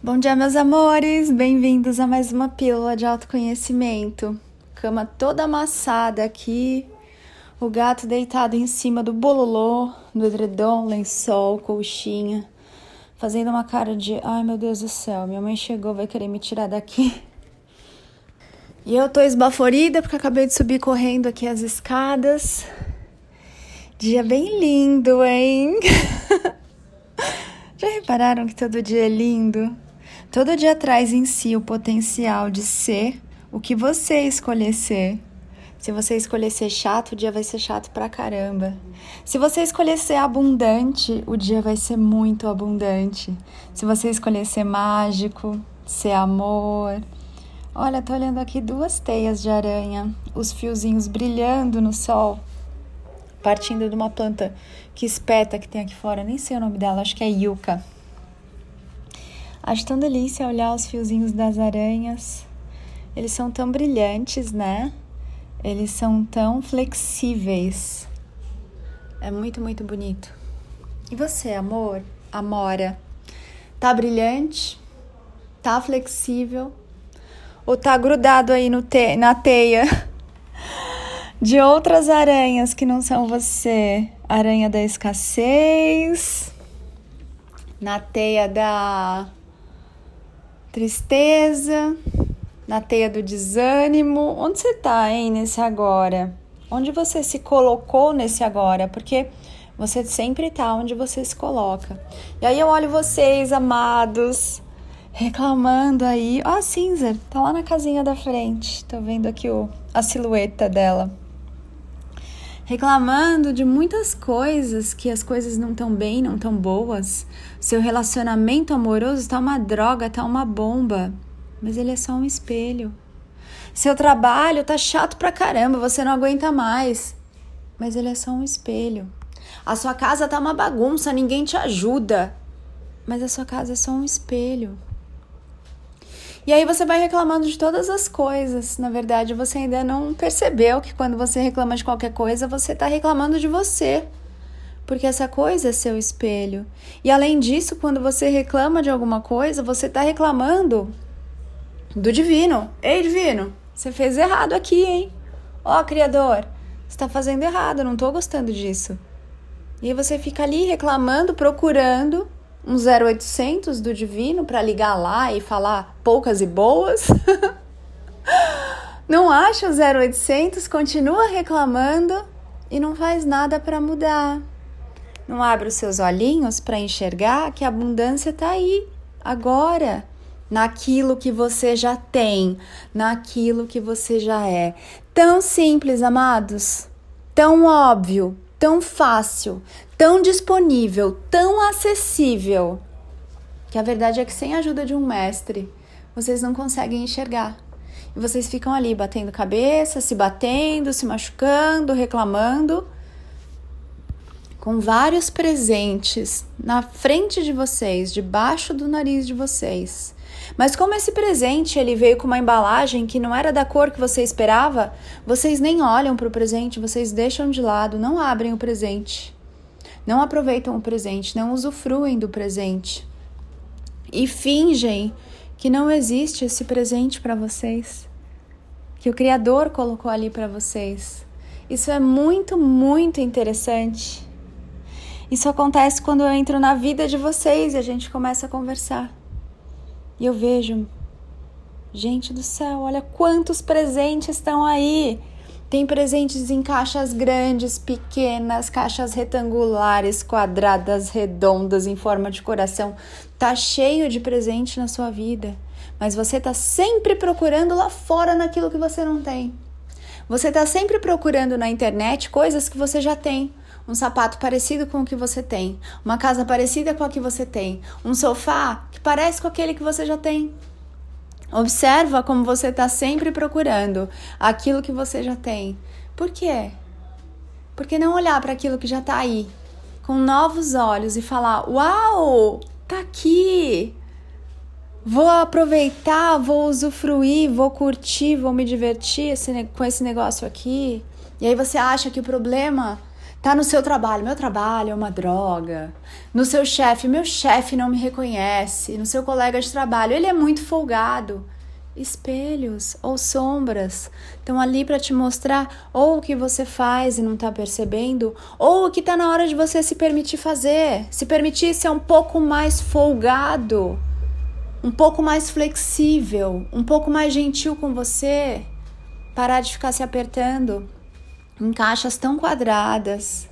Bom dia, meus amores! Bem-vindos a mais uma pílula de autoconhecimento. Cama toda amassada aqui, o gato deitado em cima do bololô, do edredom, lençol, colchinha, fazendo uma cara de ai meu Deus do céu, minha mãe chegou, vai querer me tirar daqui. E eu tô esbaforida porque acabei de subir correndo aqui as escadas. Dia bem lindo, hein? Já repararam que todo dia é lindo? Todo dia traz em si o potencial de ser o que você escolher ser. Se você escolher ser chato, o dia vai ser chato pra caramba. Se você escolher ser abundante, o dia vai ser muito abundante. Se você escolher ser mágico, ser amor. Olha, tô olhando aqui duas teias de aranha, os fiozinhos brilhando no sol, partindo de uma planta que espeta que tem aqui fora, nem sei o nome dela, acho que é yucca. Acho tão delícia olhar os fiozinhos das aranhas. Eles são tão brilhantes, né? Eles são tão flexíveis. É muito, muito bonito. E você, amor? Amora? Tá brilhante? Tá flexível? Ou tá grudado aí no te na teia de outras aranhas que não são você? Aranha da escassez, na teia da tristeza, na teia do desânimo. Onde você tá, hein, nesse agora? Onde você se colocou nesse agora? Porque você sempre tá onde você se coloca. E aí eu olho vocês, amados, reclamando aí. Ó, a Cinza, tá lá na casinha da frente. Tô vendo aqui o, a silhueta dela reclamando de muitas coisas, que as coisas não estão bem, não estão boas. Seu relacionamento amoroso está uma droga, está uma bomba, mas ele é só um espelho. Seu trabalho tá chato pra caramba, você não aguenta mais, mas ele é só um espelho. A sua casa tá uma bagunça, ninguém te ajuda, mas a sua casa é só um espelho. E aí você vai reclamando de todas as coisas. Na verdade, você ainda não percebeu que quando você reclama de qualquer coisa, você está reclamando de você. Porque essa coisa é seu espelho. E além disso, quando você reclama de alguma coisa, você está reclamando do divino. Ei, divino, você fez errado aqui, hein? Ó, Criador, você está fazendo errado, não estou gostando disso. E aí você fica ali reclamando, procurando um 0800 do divino para ligar lá e falar poucas e boas? não acha o 0800, continua reclamando e não faz nada para mudar. Não abre os seus olhinhos para enxergar que a abundância está aí, agora, naquilo que você já tem, naquilo que você já é. Tão simples, amados, tão óbvio, tão fácil, tão disponível, tão acessível, que a verdade é que sem a ajuda de um mestre, vocês não conseguem enxergar. E vocês ficam ali batendo cabeça, se batendo, se machucando, reclamando, com vários presentes na frente de vocês, debaixo do nariz de vocês. Mas como esse presente ele veio com uma embalagem que não era da cor que você esperava, vocês nem olham para o presente, vocês deixam de lado, não abrem o presente. Não aproveitam o presente, não usufruem do presente. E fingem que não existe esse presente para vocês, que o Criador colocou ali para vocês. Isso é muito, muito interessante. Isso acontece quando eu entro na vida de vocês e a gente começa a conversar. E eu vejo, gente do céu, olha quantos presentes estão aí. Tem presentes em caixas grandes, pequenas, caixas retangulares, quadradas, redondas, em forma de coração. Tá cheio de presente na sua vida, mas você tá sempre procurando lá fora naquilo que você não tem. Você tá sempre procurando na internet coisas que você já tem um sapato parecido com o que você tem, uma casa parecida com a que você tem, um sofá que parece com aquele que você já tem. Observa como você está sempre procurando aquilo que você já tem. Por quê? Porque não olhar para aquilo que já está aí com novos olhos e falar: Uau, tá aqui! Vou aproveitar, vou usufruir, vou curtir, vou me divertir esse, com esse negócio aqui. E aí você acha que o problema Tá no seu trabalho, meu trabalho é uma droga. No seu chefe, meu chefe não me reconhece. No seu colega de trabalho, ele é muito folgado. Espelhos ou sombras estão ali para te mostrar ou o que você faz e não está percebendo, ou o que está na hora de você se permitir fazer, se permitir ser um pouco mais folgado, um pouco mais flexível, um pouco mais gentil com você, parar de ficar se apertando em caixas tão quadradas.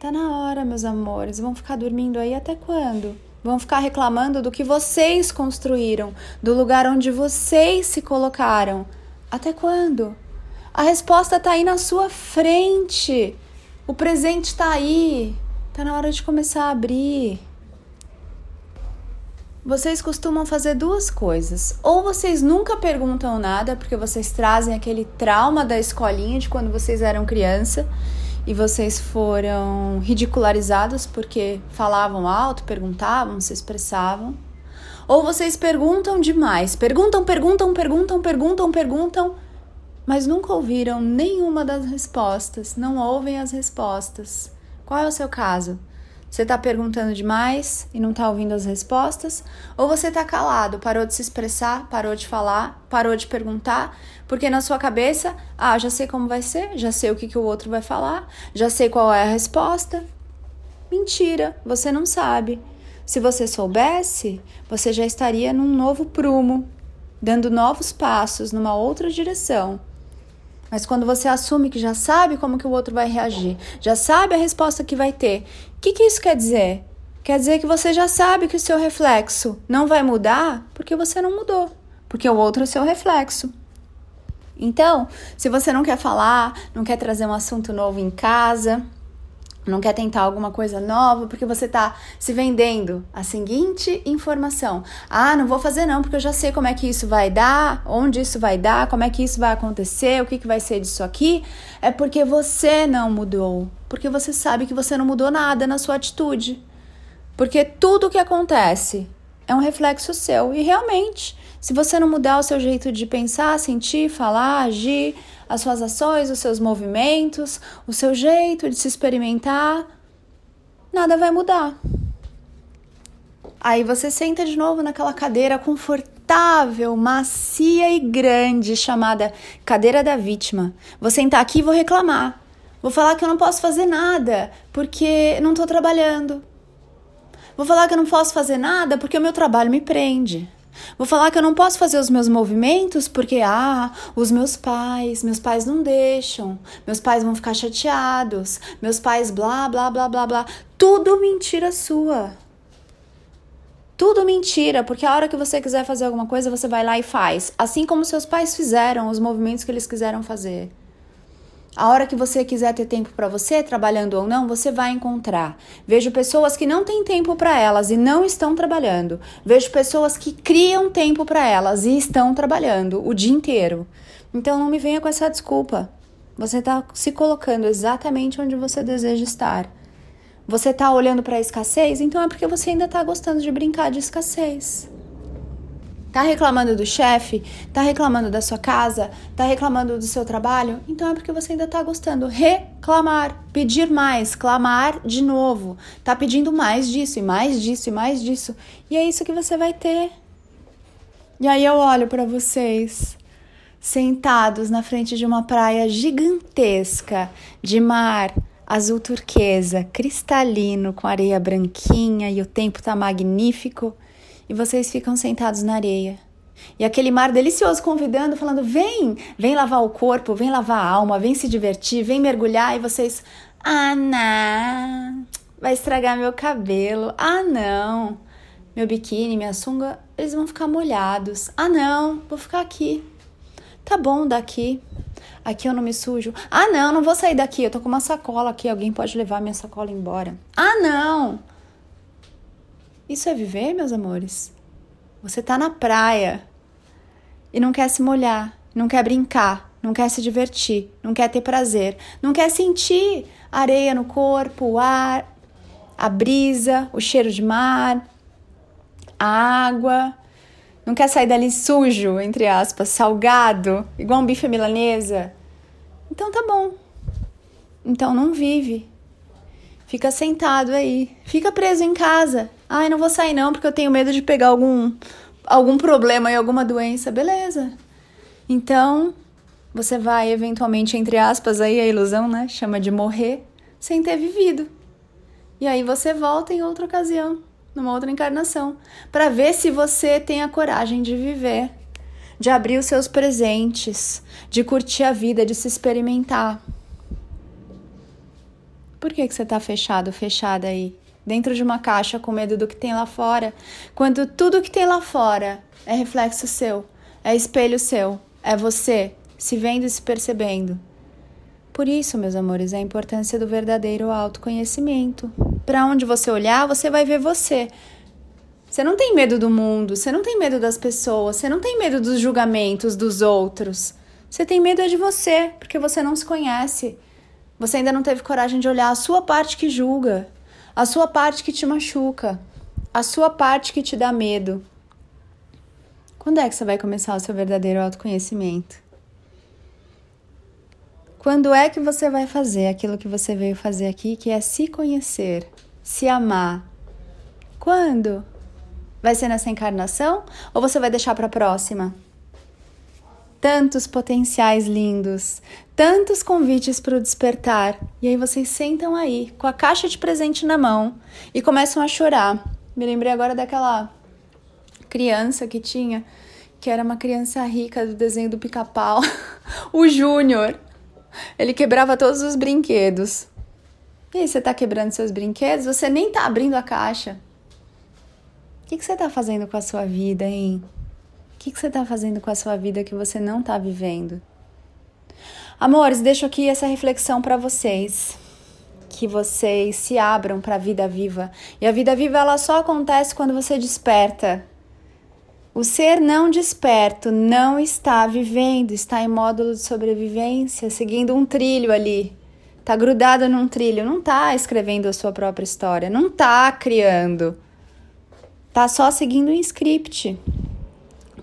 Tá na hora, meus amores. Vão ficar dormindo aí até quando? Vão ficar reclamando do que vocês construíram, do lugar onde vocês se colocaram. Até quando? A resposta tá aí na sua frente. O presente tá aí. Tá na hora de começar a abrir. Vocês costumam fazer duas coisas. Ou vocês nunca perguntam nada, porque vocês trazem aquele trauma da escolinha de quando vocês eram criança e vocês foram ridicularizados porque falavam alto, perguntavam, se expressavam. Ou vocês perguntam demais, perguntam, perguntam, perguntam, perguntam, perguntam, mas nunca ouviram nenhuma das respostas, não ouvem as respostas. Qual é o seu caso? Você está perguntando demais e não está ouvindo as respostas? Ou você está calado, parou de se expressar, parou de falar, parou de perguntar, porque na sua cabeça, ah, já sei como vai ser, já sei o que, que o outro vai falar, já sei qual é a resposta? Mentira, você não sabe. Se você soubesse, você já estaria num novo prumo, dando novos passos numa outra direção. Mas quando você assume que já sabe como que o outro vai reagir, já sabe a resposta que vai ter, o que, que isso quer dizer? Quer dizer que você já sabe que o seu reflexo não vai mudar porque você não mudou, porque o outro é seu reflexo. Então, se você não quer falar, não quer trazer um assunto novo em casa, não quer tentar alguma coisa nova porque você está se vendendo a seguinte informação: ah, não vou fazer não porque eu já sei como é que isso vai dar, onde isso vai dar, como é que isso vai acontecer, o que, que vai ser disso aqui, é porque você não mudou, porque você sabe que você não mudou nada na sua atitude, porque tudo o que acontece é um reflexo seu. E realmente, se você não mudar o seu jeito de pensar, sentir, falar, agir as suas ações, os seus movimentos, o seu jeito de se experimentar, nada vai mudar. Aí você senta de novo naquela cadeira confortável, macia e grande, chamada cadeira da vítima. Vou sentar aqui e vou reclamar. Vou falar que eu não posso fazer nada porque não estou trabalhando. Vou falar que eu não posso fazer nada porque o meu trabalho me prende. Vou falar que eu não posso fazer os meus movimentos porque, ah, os meus pais, meus pais não deixam, meus pais vão ficar chateados, meus pais blá, blá, blá, blá, blá. Tudo mentira sua. Tudo mentira, porque a hora que você quiser fazer alguma coisa, você vai lá e faz. Assim como seus pais fizeram, os movimentos que eles quiseram fazer. A hora que você quiser ter tempo para você, trabalhando ou não, você vai encontrar. Vejo pessoas que não têm tempo para elas e não estão trabalhando. Vejo pessoas que criam tempo para elas e estão trabalhando o dia inteiro. Então não me venha com essa desculpa. Você está se colocando exatamente onde você deseja estar. Você está olhando para a escassez, então é porque você ainda está gostando de brincar de escassez. Tá reclamando do chefe? Tá reclamando da sua casa? Tá reclamando do seu trabalho? Então é porque você ainda tá gostando. Reclamar, pedir mais, clamar de novo. Tá pedindo mais disso e mais disso e mais disso. E é isso que você vai ter. E aí eu olho para vocês sentados na frente de uma praia gigantesca de mar azul turquesa, cristalino, com areia branquinha e o tempo tá magnífico e vocês ficam sentados na areia. E aquele mar delicioso convidando, falando: vem, vem lavar o corpo, vem lavar a alma, vem se divertir, vem mergulhar. E vocês: ah, não, vai estragar meu cabelo. Ah, não, meu biquíni, minha sunga, eles vão ficar molhados. Ah, não, vou ficar aqui. Tá bom, daqui. Aqui eu não me sujo. Ah, não, não vou sair daqui. Eu tô com uma sacola aqui. Alguém pode levar minha sacola embora. Ah, não. Isso é viver, meus amores? Você tá na praia e não quer se molhar, não quer brincar, não quer se divertir, não quer ter prazer, não quer sentir areia no corpo, o ar, a brisa, o cheiro de mar, a água. Não quer sair dali sujo, entre aspas, salgado, igual um bife milanesa. Então tá bom. Então não vive. Fica sentado aí, fica preso em casa. Ai, não vou sair não porque eu tenho medo de pegar algum algum problema e alguma doença. Beleza. Então, você vai eventualmente entre aspas aí a ilusão, né? Chama de morrer sem ter vivido. E aí você volta em outra ocasião, numa outra encarnação, para ver se você tem a coragem de viver, de abrir os seus presentes, de curtir a vida, de se experimentar. Por que, que você está fechado, fechada aí? Dentro de uma caixa com medo do que tem lá fora, quando tudo que tem lá fora é reflexo seu, é espelho seu, é você se vendo e se percebendo. Por isso, meus amores, a importância do verdadeiro autoconhecimento. Para onde você olhar, você vai ver você. Você não tem medo do mundo, você não tem medo das pessoas, você não tem medo dos julgamentos dos outros. Você tem medo é de você, porque você não se conhece. Você ainda não teve coragem de olhar a sua parte que julga, a sua parte que te machuca, a sua parte que te dá medo. Quando é que você vai começar o seu verdadeiro autoconhecimento? Quando é que você vai fazer aquilo que você veio fazer aqui, que é se conhecer, se amar? Quando? Vai ser nessa encarnação ou você vai deixar para a próxima? Tantos potenciais lindos, tantos convites para o despertar. E aí vocês sentam aí, com a caixa de presente na mão e começam a chorar. Me lembrei agora daquela criança que tinha, que era uma criança rica do desenho do pica-pau, o Júnior. Ele quebrava todos os brinquedos. E aí, você tá quebrando seus brinquedos? Você nem tá abrindo a caixa. O que, que você tá fazendo com a sua vida, hein? O que, que você tá fazendo com a sua vida que você não tá vivendo? Amores, deixo aqui essa reflexão para vocês. Que vocês se abram para a vida viva. E a vida viva ela só acontece quando você desperta. O ser não desperto não está vivendo, está em módulo de sobrevivência, seguindo um trilho ali. Está grudado num trilho, não está escrevendo a sua própria história, não está criando. Está só seguindo um script.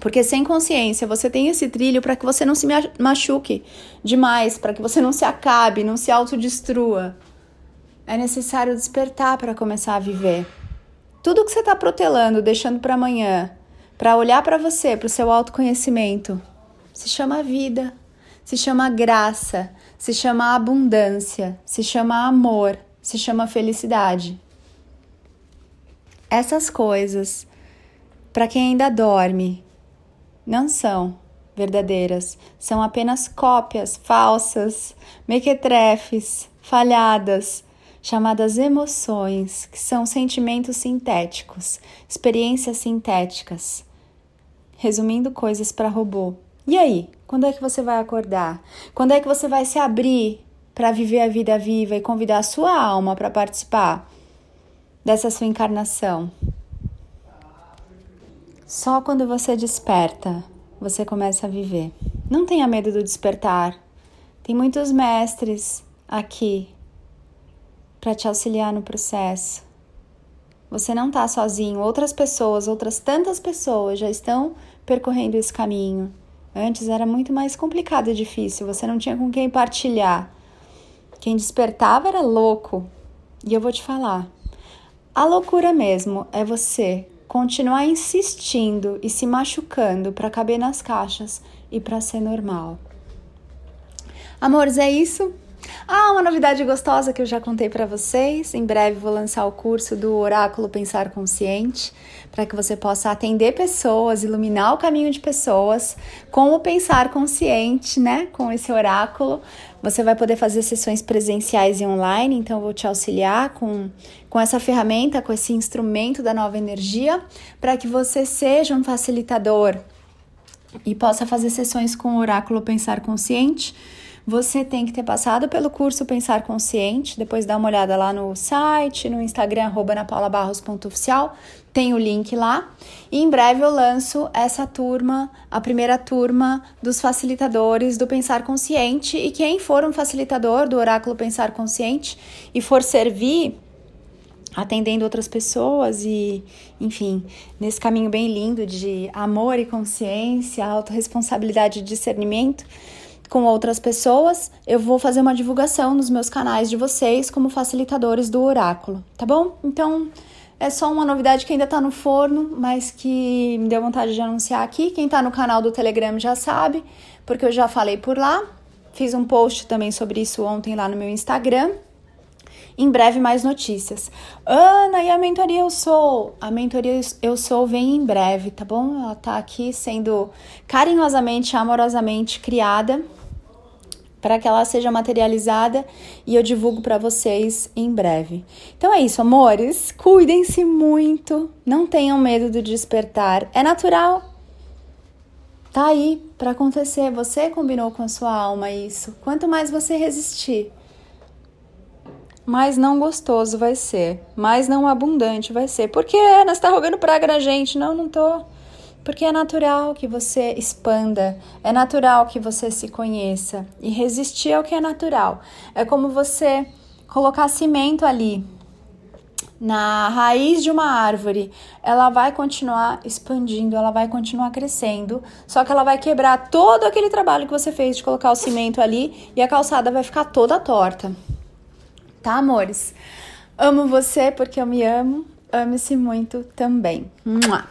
Porque sem consciência você tem esse trilho para que você não se machuque demais, para que você não se acabe, não se autodestrua. É necessário despertar para começar a viver. Tudo que você está protelando, deixando para amanhã, para olhar para você, para o seu autoconhecimento, se chama vida, se chama graça, se chama abundância, se chama amor, se chama felicidade. Essas coisas, para quem ainda dorme, não são verdadeiras, são apenas cópias falsas, mequetrefes, falhadas, chamadas emoções, que são sentimentos sintéticos, experiências sintéticas. Resumindo coisas para robô. E aí, quando é que você vai acordar? Quando é que você vai se abrir para viver a vida viva e convidar a sua alma para participar dessa sua encarnação? Só quando você desperta, você começa a viver. Não tenha medo do despertar. Tem muitos mestres aqui para te auxiliar no processo. Você não está sozinho, outras pessoas, outras tantas pessoas já estão percorrendo esse caminho. Antes era muito mais complicado e difícil, você não tinha com quem partilhar. Quem despertava era louco. E eu vou te falar: a loucura mesmo é você continuar insistindo e se machucando para caber nas caixas e para ser normal. Amores, é isso. Ah, uma novidade gostosa que eu já contei para vocês. Em breve vou lançar o curso do Oráculo Pensar Consciente, para que você possa atender pessoas, iluminar o caminho de pessoas com o pensar consciente, né? Com esse oráculo. Você vai poder fazer sessões presenciais e online, então eu vou te auxiliar com, com essa ferramenta, com esse instrumento da nova energia, para que você seja um facilitador e possa fazer sessões com o Oráculo Pensar Consciente você tem que ter passado pelo curso Pensar Consciente, depois dá uma olhada lá no site, no Instagram, napaulabarros.oficial, tem o link lá. E em breve eu lanço essa turma, a primeira turma dos facilitadores do Pensar Consciente. E quem for um facilitador do Oráculo Pensar Consciente e for servir atendendo outras pessoas e, enfim, nesse caminho bem lindo de amor e consciência, autorresponsabilidade e discernimento, com outras pessoas, eu vou fazer uma divulgação nos meus canais de vocês como facilitadores do oráculo, tá bom? Então, é só uma novidade que ainda tá no forno, mas que me deu vontade de anunciar aqui. Quem tá no canal do Telegram já sabe, porque eu já falei por lá. Fiz um post também sobre isso ontem lá no meu Instagram. Em breve mais notícias. Ana, e a mentoria Eu Sou? A mentoria Eu Sou vem em breve, tá bom? Ela tá aqui sendo carinhosamente, amorosamente criada para que ela seja materializada e eu divulgo para vocês em breve. Então é isso, amores. Cuidem-se muito, não tenham medo do despertar. É natural. Tá aí para acontecer. Você combinou com a sua alma isso. Quanto mais você resistir, mais não gostoso vai ser, mais não abundante vai ser. Porque Ana está rogando praga na gente. Não, não tô. Porque é natural que você expanda, é natural que você se conheça e resistir ao que é natural. É como você colocar cimento ali na raiz de uma árvore, ela vai continuar expandindo, ela vai continuar crescendo, só que ela vai quebrar todo aquele trabalho que você fez de colocar o cimento ali e a calçada vai ficar toda torta. Tá, amores? Amo você porque eu me amo. Ame-se muito também. Mua!